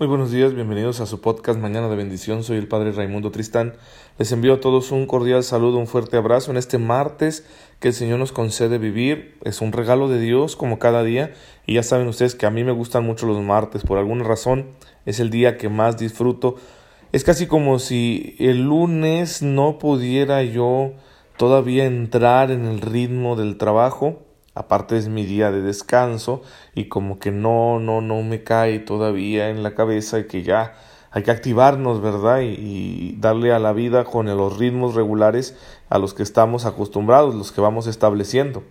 Muy buenos días, bienvenidos a su podcast Mañana de Bendición. Soy el Padre Raimundo Tristán. Les envío a todos un cordial saludo, un fuerte abrazo en este martes que el Señor nos concede vivir. Es un regalo de Dios como cada día y ya saben ustedes que a mí me gustan mucho los martes. Por alguna razón es el día que más disfruto. Es casi como si el lunes no pudiera yo todavía entrar en el ritmo del trabajo aparte es mi día de descanso y como que no, no, no me cae todavía en la cabeza y que ya hay que activarnos, ¿verdad? Y, darle a la vida con los ritmos regulares a los que estamos acostumbrados, los que vamos estableciendo.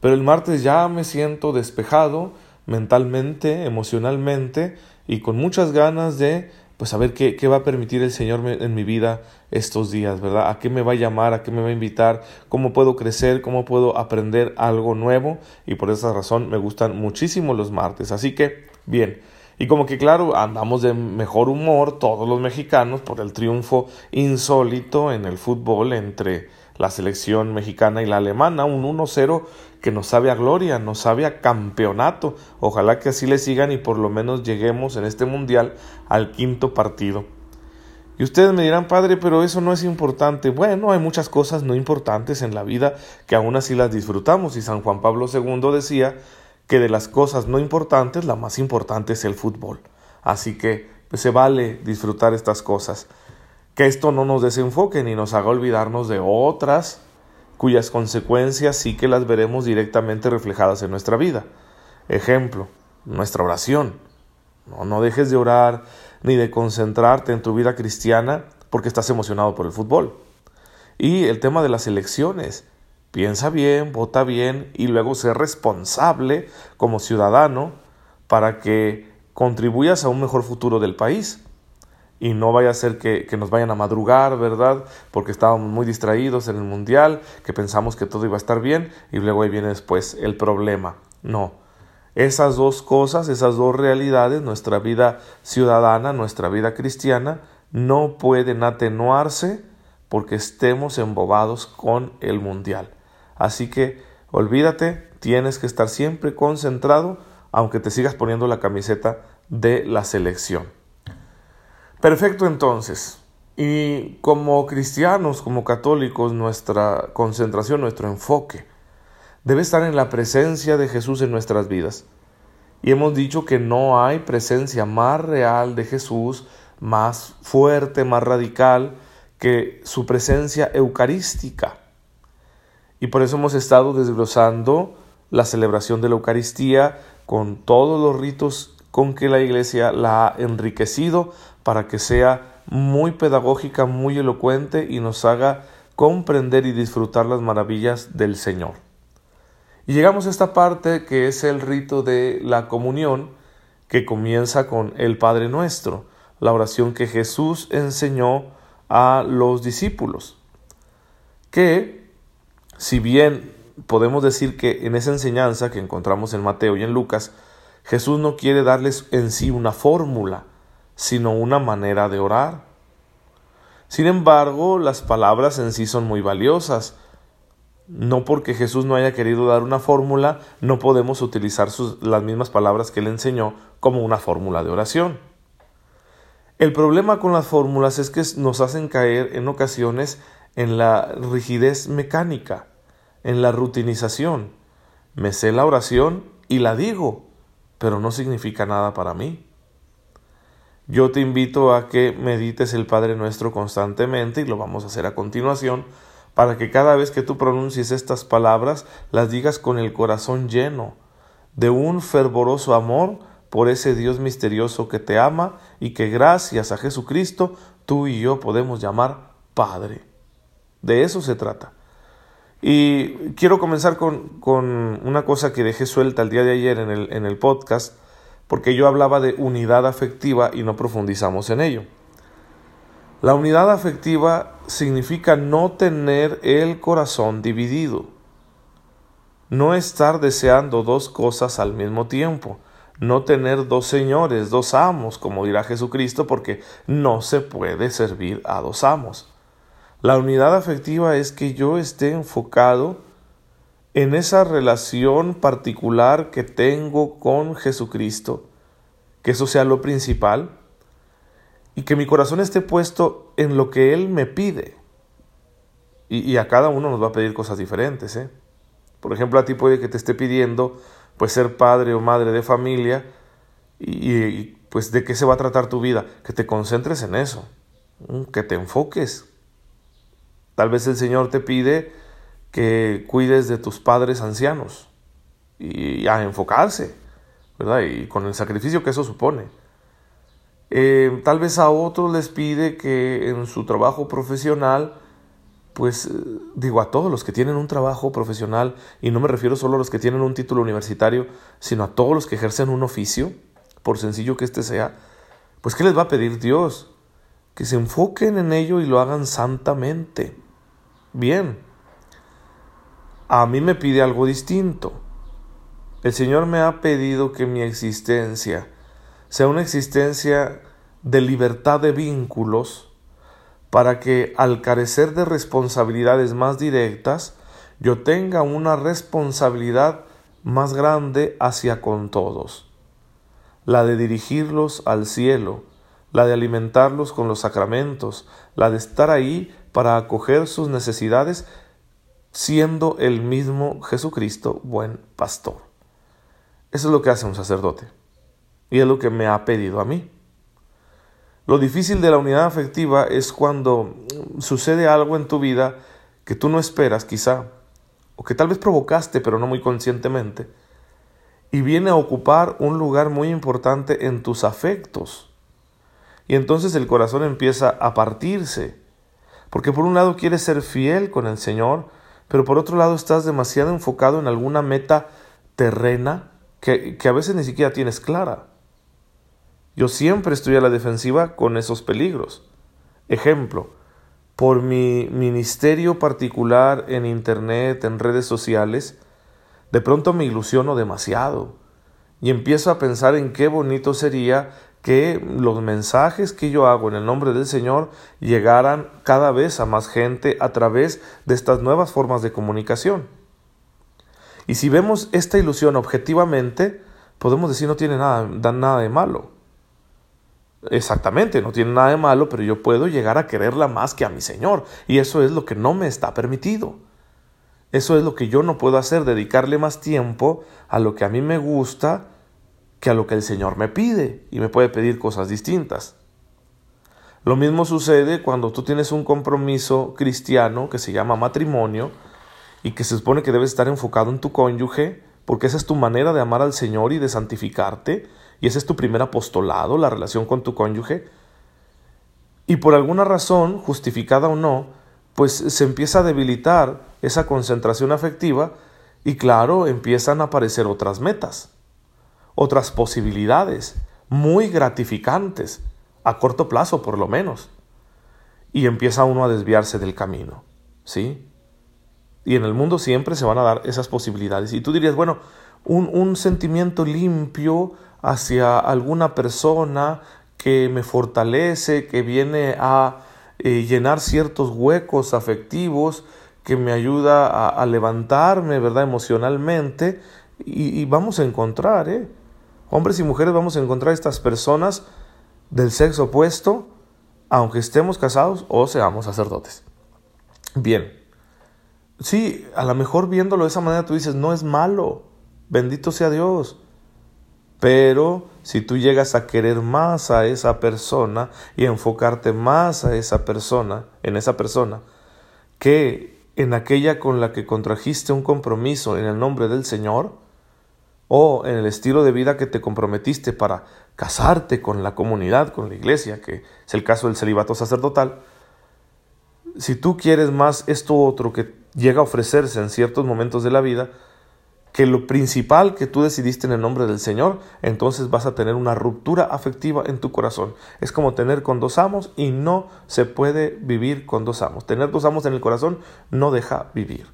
Pero el martes ya me siento despejado mentalmente, emocionalmente y con muchas ganas de pues a ver qué, qué va a permitir el Señor en mi vida estos días, ¿verdad? ¿A qué me va a llamar? ¿A qué me va a invitar? ¿Cómo puedo crecer? ¿Cómo puedo aprender algo nuevo? Y por esa razón me gustan muchísimo los martes. Así que, bien. Y como que claro, andamos de mejor humor todos los mexicanos por el triunfo insólito en el fútbol entre la selección mexicana y la alemana, un 1-0 que nos sabe a gloria, nos sabe a campeonato. Ojalá que así le sigan y por lo menos lleguemos en este mundial al quinto partido. Y ustedes me dirán, padre, pero eso no es importante. Bueno, hay muchas cosas no importantes en la vida que aún así las disfrutamos. Y San Juan Pablo II decía que de las cosas no importantes, la más importante es el fútbol. Así que pues, se vale disfrutar estas cosas. Que esto no nos desenfoque ni nos haga olvidarnos de otras cuyas consecuencias sí que las veremos directamente reflejadas en nuestra vida. Ejemplo, nuestra oración. No, no dejes de orar ni de concentrarte en tu vida cristiana porque estás emocionado por el fútbol. Y el tema de las elecciones. Piensa bien, vota bien y luego sé responsable como ciudadano para que contribuyas a un mejor futuro del país y no vaya a ser que, nos vayan a madrugar, ¿verdad? Porque estábamos muy distraídos en el Mundial, que pensamos que todo iba a estar bien y luego ahí viene después el problema. No. Esas dos cosas, esas dos realidades, nuestra vida ciudadana, nuestra vida cristiana, no pueden atenuarse porque estemos embobados con el Mundial. Así que olvídate, tienes que estar siempre concentrado, aunque te sigas poniendo la camiseta de la selección. Perfecto entonces. Y como cristianos, como católicos, nuestra concentración, nuestro enfoque debe estar en la presencia de Jesús en nuestras vidas. Y hemos dicho que no hay presencia más real de Jesús, más fuerte, más radical que su presencia eucarística. Y por eso hemos estado desglosando la celebración de la Eucaristía con todos los ritos con que la Iglesia la ha enriquecido para que sea muy pedagógica, muy elocuente y nos haga comprender y disfrutar las maravillas del Señor. Y llegamos a esta parte que es el rito de la comunión, que comienza con el Padre Nuestro, la oración que Jesús enseñó a los discípulos, que si bien podemos decir que en esa enseñanza que encontramos en Mateo y en Lucas, Jesús no quiere darles en sí una fórmula, sino una manera de orar. Sin embargo, las palabras en sí son muy valiosas. No porque Jesús no haya querido dar una fórmula, no podemos utilizar las mismas palabras que él enseñó como una fórmula de oración. El problema con las fórmulas es que nos hacen caer en ocasiones en la rigidez mecánica, en la rutinización. Me sé la oración y la digo, pero no significa nada para mí. Yo te invito a que medites el Padre Nuestro constantemente y lo vamos a hacer a continuación para que cada vez que tú pronuncies estas palabras las digas con el corazón lleno de un fervoroso amor por ese Dios misterioso que te ama y que gracias a Jesucristo tú y yo podemos llamar Padre. De eso se trata. Y quiero comenzar con, con, una cosa que dejé suelta el día de ayer en el, en el podcast, porque yo hablaba de unidad afectiva y no profundizamos en ello. La unidad afectiva significa no tener el corazón dividido, no estar deseando dos cosas al mismo tiempo, no tener dos señores, dos amos, como dirá Jesucristo, porque no se puede servir a dos amos. La unidad afectiva es que yo esté enfocado en esa relación particular que tengo con Jesucristo, que eso sea lo principal, y que mi corazón esté puesto en lo que Él me pide. Y, a cada uno nos va a pedir cosas diferentes. ¿eh? Por ejemplo, a ti puede que te esté pidiendo pues ser padre o madre de familia y, pues de qué se va a tratar tu vida. Que te concentres en eso, que te enfoques. Tal vez el Señor te pide que cuides de tus padres ancianos y a enfocarse, ¿verdad? Y con el sacrificio que eso supone. Eh, tal vez a otros les pide que en su trabajo profesional, pues eh, digo a todos los que tienen un trabajo profesional, y no me refiero solo a los que tienen un título universitario, sino a todos los que ejercen un oficio, por sencillo que éste sea, pues ¿qué les va a pedir Dios? Que se enfoquen en ello y lo hagan santamente. Bien, a mí me pide algo distinto. El Señor me ha pedido que mi existencia sea una existencia de libertad de vínculos para que al carecer de responsabilidades más directas, yo tenga una responsabilidad más grande hacia con todos, la de dirigirlos al cielo, la de alimentarlos con los sacramentos, la de estar ahí para acoger sus necesidades, siendo el mismo Jesucristo buen pastor. Eso es lo que hace un sacerdote. Y es lo que me ha pedido a mí. Lo difícil de la unidad afectiva es cuando sucede algo en tu vida que tú no esperas quizá, o que tal vez provocaste pero no muy conscientemente, y viene a ocupar un lugar muy importante en tus afectos. Y entonces el corazón empieza a partirse, porque por un lado quieres ser fiel con el Señor, pero por otro lado estás demasiado enfocado en alguna meta terrena que, que a veces ni siquiera tienes clara. Yo siempre estoy a la defensiva con esos peligros. Ejemplo, por mi ministerio particular en Internet, en redes sociales, de pronto me ilusiono demasiado y empiezo a pensar en qué bonito sería que los mensajes que yo hago en el nombre del Señor llegaran cada vez a más gente a través de estas nuevas formas de comunicación. Y si vemos esta ilusión objetivamente, podemos decir no tiene nada, nada de malo. Exactamente, no tiene nada de malo, pero yo puedo llegar a quererla más que a mi Señor. Y eso es lo que no me está permitido. Eso es lo que yo no puedo hacer, dedicarle más tiempo a lo que a mí me gusta que a lo que el Señor me pide. Y me puede pedir cosas distintas. Lo mismo sucede cuando tú tienes un compromiso cristiano que se llama matrimonio y que se supone que debes estar enfocado en tu cónyuge, porque esa es tu manera de amar al Señor y de santificarte y ese es tu primer apostolado, la relación con tu cónyuge, y por alguna razón, justificada o no, pues se empieza a debilitar esa concentración afectiva y claro, empiezan a aparecer otras metas, otras posibilidades muy gratificantes, a corto plazo por lo menos, y empieza uno a desviarse del camino, ¿sí? Y en el mundo siempre se van a dar esas posibilidades. Y tú dirías, bueno, un, un sentimiento limpio hacia alguna persona que me fortalece, que viene a eh, llenar ciertos huecos afectivos, que me ayuda a, levantarme, ¿verdad? Emocionalmente. Y, vamos a encontrar, ¿eh? Hombres y mujeres vamos a encontrar estas personas del sexo opuesto, aunque estemos casados o seamos sacerdotes. Bien. Sí, a lo mejor viéndolo de esa manera tú dices, no es malo. Bendito sea Dios. Pero si tú llegas a querer más a esa persona y enfocarte más a esa persona, en esa persona, que en aquella con la que contrajiste un compromiso en el nombre del Señor, o en el estilo de vida que te comprometiste para casarte con la comunidad, con la iglesia, que es el caso del celibato sacerdotal, si tú quieres más esto otro que llega a ofrecerse en ciertos momentos de la vida, que lo principal que tú decidiste en el nombre del Señor, entonces vas a tener una ruptura afectiva en tu corazón. Es como tener con dos amos y no se puede vivir con dos amos. Tener dos amos en el corazón no deja vivir.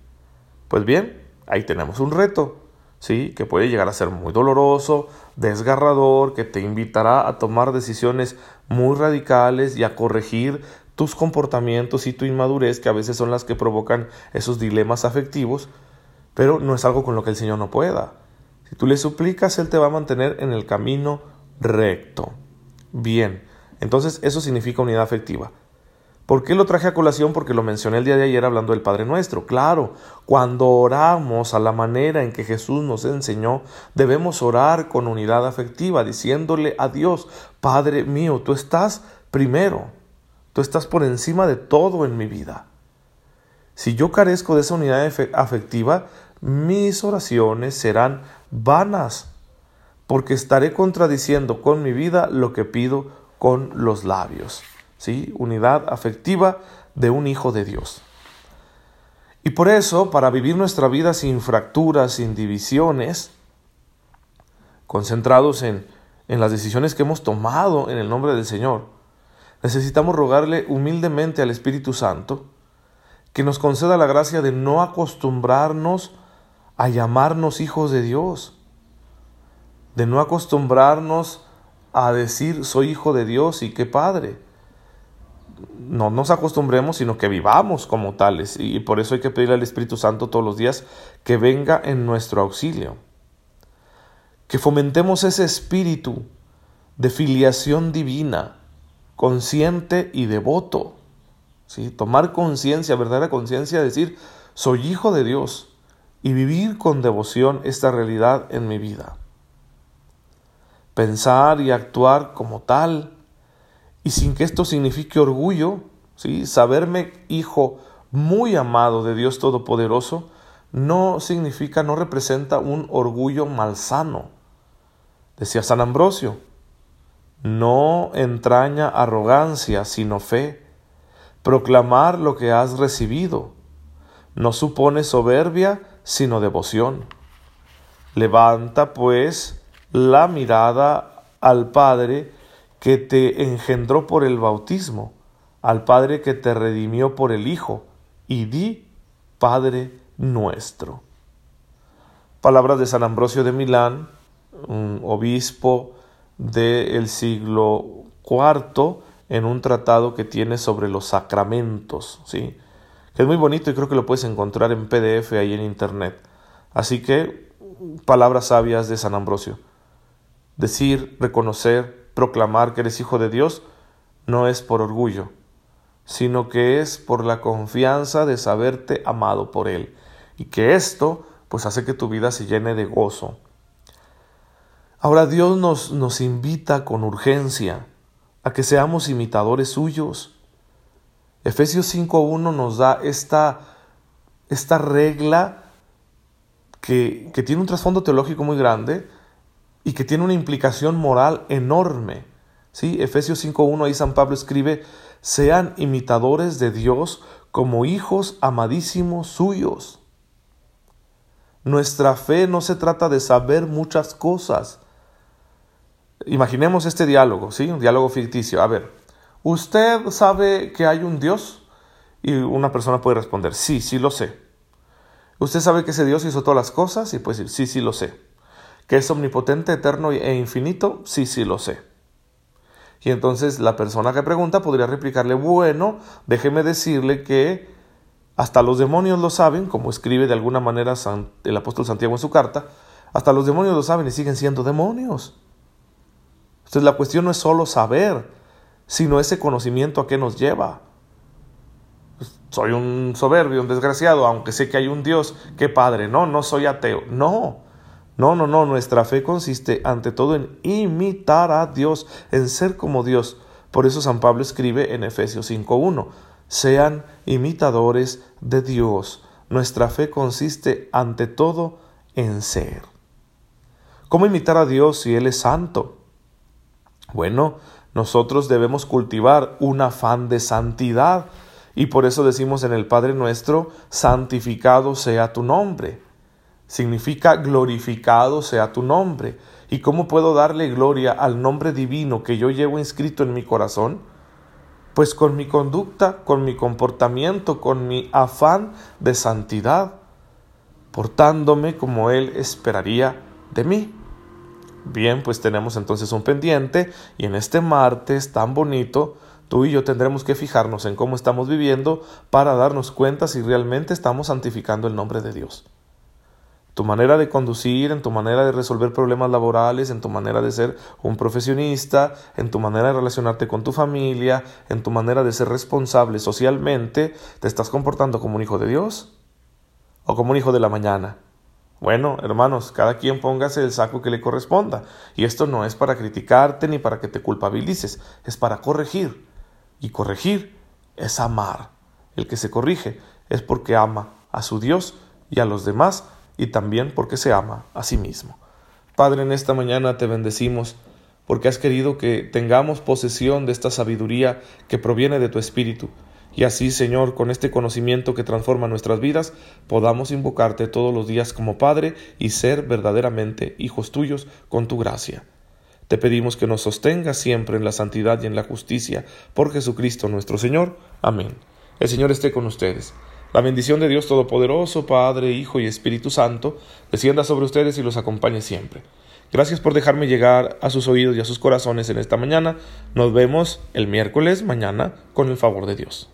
Pues bien, ahí tenemos un reto, ¿sí? Que puede llegar a ser muy doloroso, desgarrador, que te invitará a tomar decisiones muy radicales y a corregir tus comportamientos y tu inmadurez, que a veces son las que provocan esos dilemas afectivos pero no es algo con lo que el Señor no pueda. Si tú le suplicas, Él te va a mantener en el camino recto. Bien, Entonces, eso significa unidad afectiva. ¿Por qué lo traje a colación? Porque lo mencioné el día de ayer hablando del Padre Nuestro. Claro, cuando oramos a la manera en que Jesús nos enseñó, debemos orar con unidad afectiva, diciéndole a Dios, Padre mío, tú estás primero, tú estás por encima de todo en mi vida. Si yo carezco de esa unidad afectiva, mis oraciones serán vanas, porque estaré contradiciendo con mi vida lo que pido con los labios. ¿Sí? unidad afectiva de un hijo de Dios. Y por eso, para vivir nuestra vida sin fracturas, sin divisiones, concentrados en, en las decisiones que hemos tomado en el nombre del Señor, necesitamos rogarle humildemente al Espíritu Santo que nos conceda la gracia de no acostumbrarnos a llamarnos hijos de Dios, de no acostumbrarnos a decir soy hijo de Dios y qué padre, no nos acostumbremos, sino que vivamos como tales. Y por eso hay que pedirle al Espíritu Santo todos los días que venga en nuestro auxilio. Que fomentemos ese espíritu de filiación divina, consciente y devoto. ¿sí? Tomar conciencia, verdadera conciencia, decir, soy hijo de Dios y vivir con devoción esta realidad en mi vida. Pensar y actuar como tal y sin que esto signifique orgullo, ¿sí? saberme hijo muy amado de Dios Todopoderoso, no significa, no representa un orgullo malsano. Decía San Ambrosio, no entraña arrogancia, sino fe. Proclamar lo que has recibido no supone soberbia, sino devoción. Levanta, pues, la mirada al Padre que te engendró por el bautismo, al Padre que te redimió por el Hijo, y di, Padre nuestro. Palabras de San Ambrosio de Milán, un obispo del siglo IV, en un tratado que tiene sobre los sacramentos, ¿sí? que es muy bonito y creo que lo puedes encontrar en PDF ahí en internet. Así que, palabras sabias de San Ambrosio. Decir, reconocer, proclamar que eres hijo de Dios no es por orgullo, sino que es por la confianza de saberte amado por Él. Y que esto pues hace que tu vida se llene de gozo. Ahora Dios nos, nos invita con urgencia a que seamos imitadores suyos. Efesios 5.1 nos da esta, esta regla que, que tiene un trasfondo teológico muy grande, y que tiene una implicación moral enorme. ¿Sí? Efesios 5.1 ahí San Pablo escribe, sean imitadores de Dios como hijos amadísimos suyos. Nuestra fe no se trata de saber muchas cosas. Imaginemos este diálogo, ¿sí? Un diálogo ficticio. A ver, ¿usted sabe que hay un Dios? Y una persona puede responder, sí, sí lo sé. ¿Usted sabe que ese Dios hizo todas las cosas? Y puede decir, sí, sí lo sé que es omnipotente, eterno e infinito, sí, sí lo sé. Y entonces la persona que pregunta podría replicarle, bueno, déjeme decirle que hasta los demonios lo saben, como escribe de alguna manera el apóstol Santiago en su carta, hasta los demonios lo saben y siguen siendo demonios. Entonces la cuestión no es solo saber, sino ese conocimiento a qué nos lleva. Pues, soy un soberbio, un desgraciado, aunque sé que hay un Dios, qué padre, no, no soy ateo, no. No, no, no, nuestra fe consiste ante todo en imitar a Dios, en ser como Dios. Por eso San Pablo escribe en Efesios 5.1, sean imitadores de Dios. Nuestra fe consiste ante todo en ser. ¿Cómo imitar a Dios si Él es santo? Bueno, nosotros debemos cultivar un afán de santidad y por eso decimos en el Padre nuestro, santificado sea tu nombre significa glorificado sea tu nombre. ¿Y cómo puedo darle gloria al nombre divino que yo llevo inscrito en mi corazón? Pues con mi conducta, con mi comportamiento, con mi afán de santidad, portándome como Él esperaría de mí. Bien, pues tenemos entonces un pendiente y en este martes tan bonito, tú y yo tendremos que fijarnos en cómo estamos viviendo para darnos cuenta si realmente estamos santificando el nombre de Dios. Tu manera de conducir, en tu manera de resolver problemas laborales, en tu manera de ser un profesionista, en tu manera de relacionarte con tu familia, en tu manera de ser responsable socialmente, ¿te estás comportando como un hijo de Dios o como un hijo de la mañana? Bueno, hermanos, cada quien póngase el saco que le corresponda. Y esto no es para criticarte ni para que te culpabilices, es para corregir. Y corregir es amar. El que se corrige es porque ama a su Dios y a los demás y también porque se ama a sí mismo. Padre, en esta mañana te bendecimos porque has querido que tengamos posesión de esta sabiduría que proviene de tu Espíritu. Y así, Señor, con este conocimiento que transforma nuestras vidas, podamos invocarte todos los días como Padre y ser verdaderamente hijos tuyos con tu gracia. Te pedimos que nos sostengas siempre en la santidad y en la justicia, por Jesucristo nuestro Señor. Amén. El Señor esté con ustedes. La bendición de Dios Todopoderoso, Padre, Hijo y Espíritu Santo, descienda sobre ustedes y los acompañe siempre. Gracias por dejarme llegar a sus oídos y a sus corazones en esta mañana. Nos vemos el miércoles mañana con el favor de Dios.